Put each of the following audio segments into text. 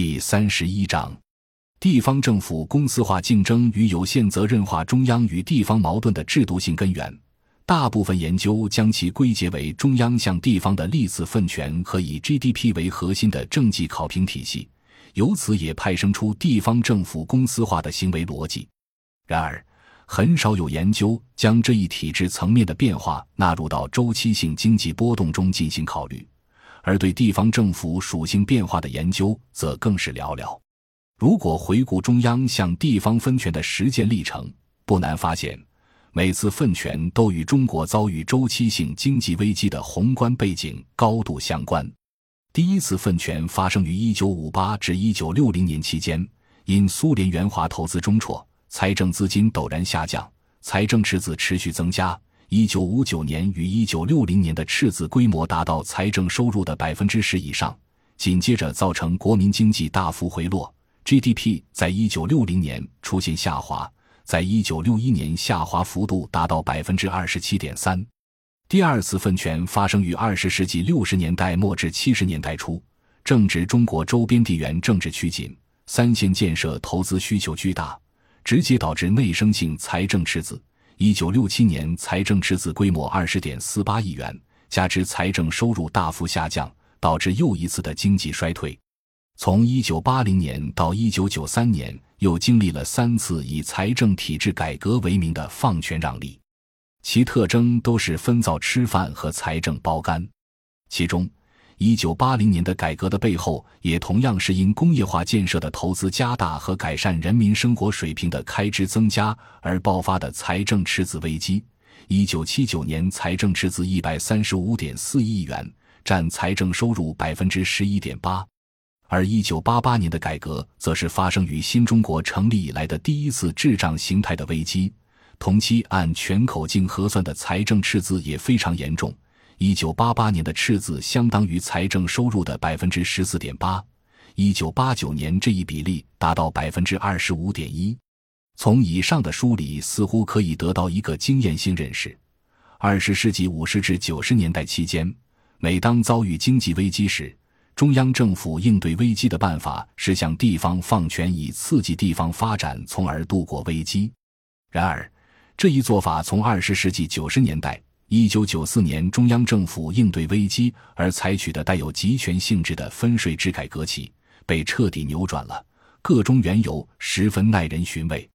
第三十一章：地方政府公司化竞争与有限责任化中央与地方矛盾的制度性根源。大部分研究将其归结为中央向地方的历次分权和以 GDP 为核心的政绩考评体系，由此也派生出地方政府公司化的行为逻辑。然而，很少有研究将这一体制层面的变化纳入到周期性经济波动中进行考虑，而对地方政府属性变化的研究则更是寥寥。如果回顾中央向地方分权的实践历程，不难发现，每次分权都与中国遭遇周期性经济危机的宏观背景高度相关。第一次分权发生于1958至1960年期间，因苏联援华投资中辍。财政资金陡然下降，财政赤字持续增加。一九五九年与一九六零年的赤字规模达到财政收入的百分之十以上，紧接着造成国民经济大幅回落，GDP 在一九六零年出现下滑，在一九六一年下滑幅度达到百分之二十七点三。第二次分权发生于二十世纪六十年代末至七十年代初，正值中国周边地缘政治趋紧，三线建设投资需求巨大。直接导致内生性财政赤字。一九六七年财政赤字规模二十点四八亿元，加之财政收入大幅下降，导致又一次的经济衰退。从一九八零年到一九九三年，又经历了三次以财政体制改革为名的放权让利，其特征都是分灶吃饭和财政包干。其中，一九八零年的改革的背后，也同样是因工业化建设的投资加大和改善人民生活水平的开支增加而爆发的财政赤字危机。一九七九年财政赤字一百三十五点四亿元，占财政收入百分之十一点八。而一九八八年的改革，则是发生于新中国成立以来的第一次滞胀形态的危机。同期按全口径核算的财政赤字也非常严重。一九八八年的赤字相当于财政收入的百分之十四点八，一九八九年这一比例达到百分之二十五点一。从以上的梳理，似乎可以得到一个经验性认识：二十世纪五十至九十年代期间，每当遭遇经济危机时，中央政府应对危机的办法是向地方放权，以刺激地方发展，从而度过危机。然而，这一做法从二十世纪九十年代。一九九四年，中央政府应对危机而采取的带有集权性质的分税制改革起，被彻底扭转了。个中缘由十分耐人寻味。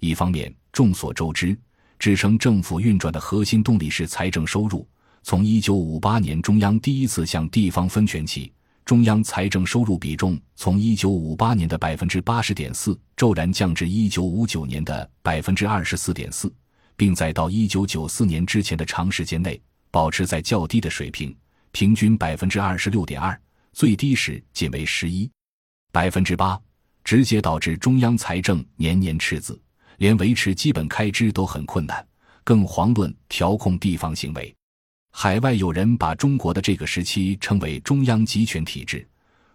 一方面，众所周知，支撑政府运转的核心动力是财政收入。从一九五八年中央第一次向地方分权起，中央财政收入比重从一九五八年的百分之八十点四骤然降至一九五九年的百分之二十四点四。并在到一九九四年之前的长时间内保持在较低的水平，平均百分之二十六点二，最低时仅为十一百分之八，直接导致中央财政年年赤字，连维持基本开支都很困难，更遑论调控地方行为。海外有人把中国的这个时期称为中央集权体制，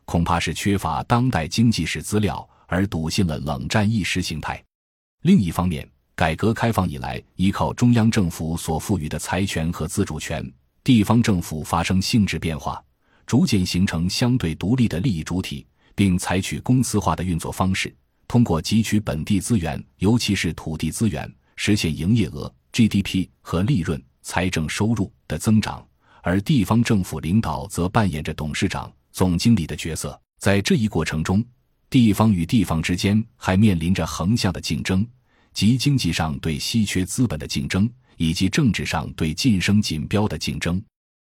恐怕是缺乏当代经济史资料而笃信了冷战意识形态。另一方面。改革开放以来，依靠中央政府所赋予的财权和自主权，地方政府发生性质变化，逐渐形成相对独立的利益主体，并采取公司化的运作方式，通过汲取本地资源，尤其是土地资源，实现营业额、GDP 和利润、财政收入的增长。而地方政府领导则扮演着董事长、总经理的角色。在这一过程中，地方与地方之间还面临着横向的竞争。及经济上对稀缺资本的竞争，以及政治上对晋升锦标的竞争。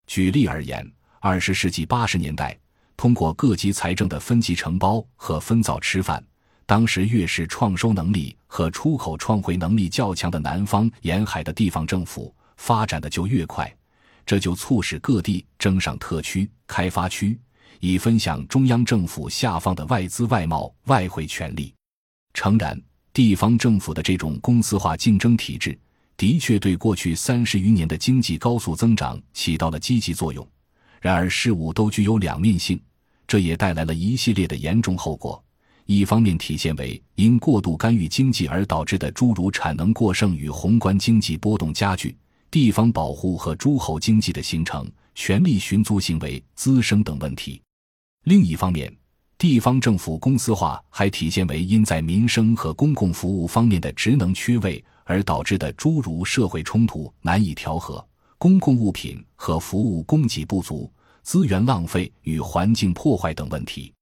举例而言，二十世纪八十年代，通过各级财政的分级承包和分灶吃饭，当时越是创收能力和出口创汇能力较强的南方沿海的地方政府，发展的就越快，这就促使各地争上特区、开发区，以分享中央政府下放的外资、外贸、外汇权利。诚然。地方政府的这种公司化竞争体制，的确对过去三十余年的经济高速增长起到了积极作用。然而，事物都具有两面性，这也带来了一系列的严重后果。一方面，体现为因过度干预经济而导致的诸如产能过剩与宏观经济波动加剧、地方保护和诸侯经济的形成、权力寻租行为滋生等问题；另一方面，地方政府公司化还体现为因在民生和公共服务方面的职能缺位而导致的诸如社会冲突难以调和、公共物品和服务供给不足、资源浪费与环境破坏等问题。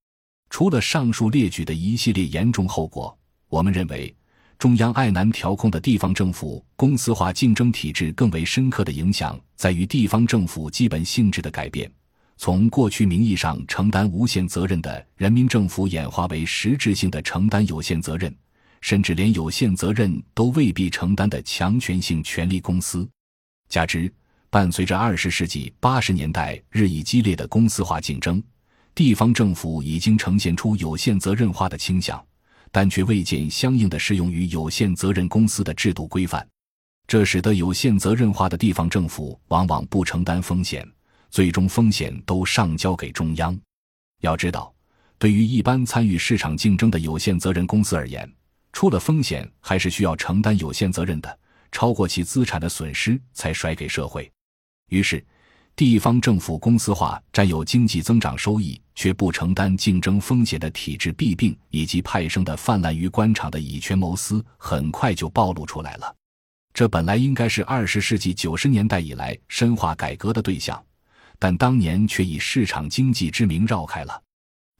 除了上述列举的一系列严重后果，我们认为，中央爱难调控的地方政府公司化竞争体制更为深刻的影响在于地方政府基本性质的改变。从过去名义上承担无限责任的人民政府演化为实质性的承担有限责任，甚至连有限责任都未必承担的强权性权力公司。加之伴随着二十世纪八十年代日益激烈的公司化竞争，地方政府已经呈现出有限责任化的倾向，但却未见相应的适用于有限责任公司的制度规范，这使得有限责任化的地方政府往往不承担风险。最终风险都上交给中央。要知道，对于一般参与市场竞争的有限责任公司而言，出了风险还是需要承担有限责任的，超过其资产的损失才甩给社会。于是，地方政府公司化占有经济增长收益却不承担竞争风险的体制弊病，以及派生的泛滥于官场的以权谋私，很快就暴露出来了。这本来应该是二十世纪九十年代以来深化改革的对象。但当年却以市场经济之名绕开了，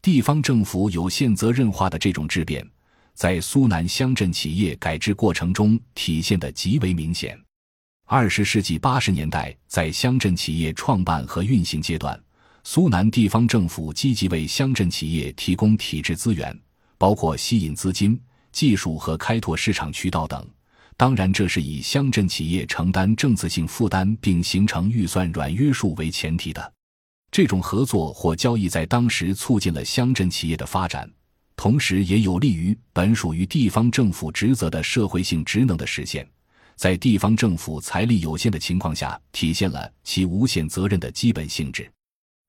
地方政府有限责任化的这种质变，在苏南乡镇企业改制过程中体现得极为明显。二十世纪八十年代，在乡镇企业创办和运行阶段，苏南地方政府积极为乡镇企业提供体制资源，包括吸引资金、技术和开拓市场渠道等。当然，这是以乡镇企业承担政策性负担并形成预算软约束为前提的。这种合作或交易在当时促进了乡镇企业的发展，同时也有利于本属于地方政府职责的社会性职能的实现。在地方政府财力有限的情况下，体现了其无限责任的基本性质。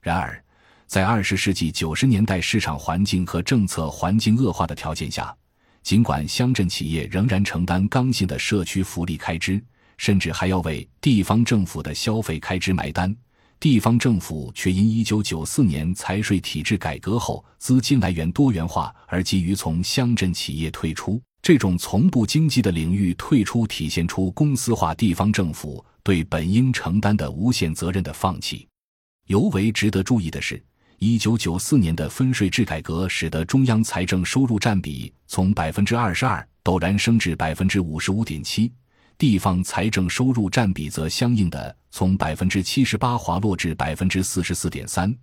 然而，在二十世纪九十年代市场环境和政策环境恶化的条件下，尽管乡镇企业仍然承担刚性的社区福利开支，甚至还要为地方政府的消费开支买单，地方政府却因一九九四年财税体制改革后资金来源多元化而急于从乡镇企业退出。这种从不经济的领域退出，体现出公司化地方政府对本应承担的无限责任的放弃。尤为值得注意的是。一九九四年的分税制改革，使得中央财政收入占比从百分之二十二陡然升至百分之五十五点七，地方财政收入占比则相应的从百分之七十八滑落至百分之四十四点三，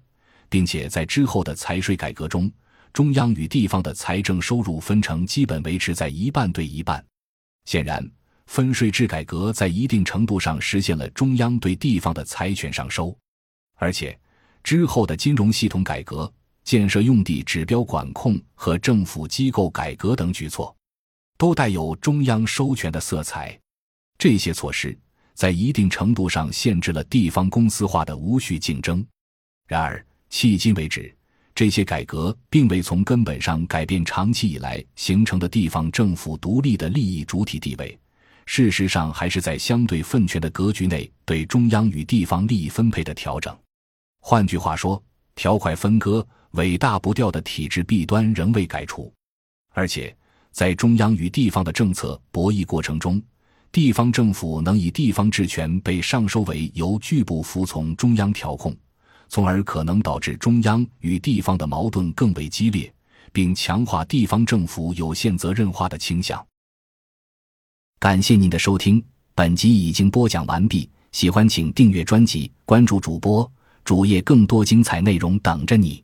并且在之后的财税改革中，中央与地方的财政收入分成基本维持在一半对一半。显然，分税制改革在一定程度上实现了中央对地方的财权上收，而且。之后的金融系统改革、建设用地指标管控和政府机构改革等举措，都带有中央收权的色彩。这些措施在一定程度上限制了地方公司化的无序竞争。然而，迄今为止，这些改革并未从根本上改变长期以来形成的地方政府独立的利益主体地位。事实上，还是在相对分权的格局内对中央与地方利益分配的调整。换句话说，条块分割、尾大不掉的体制弊端仍未改除，而且在中央与地方的政策博弈过程中，地方政府能以地方治权被上收为由拒不服从中央调控，从而可能导致中央与地方的矛盾更为激烈，并强化地方政府有限责任化的倾向。感谢您的收听，本集已经播讲完毕。喜欢请订阅专辑，关注主播。主页更多精彩内容等着你。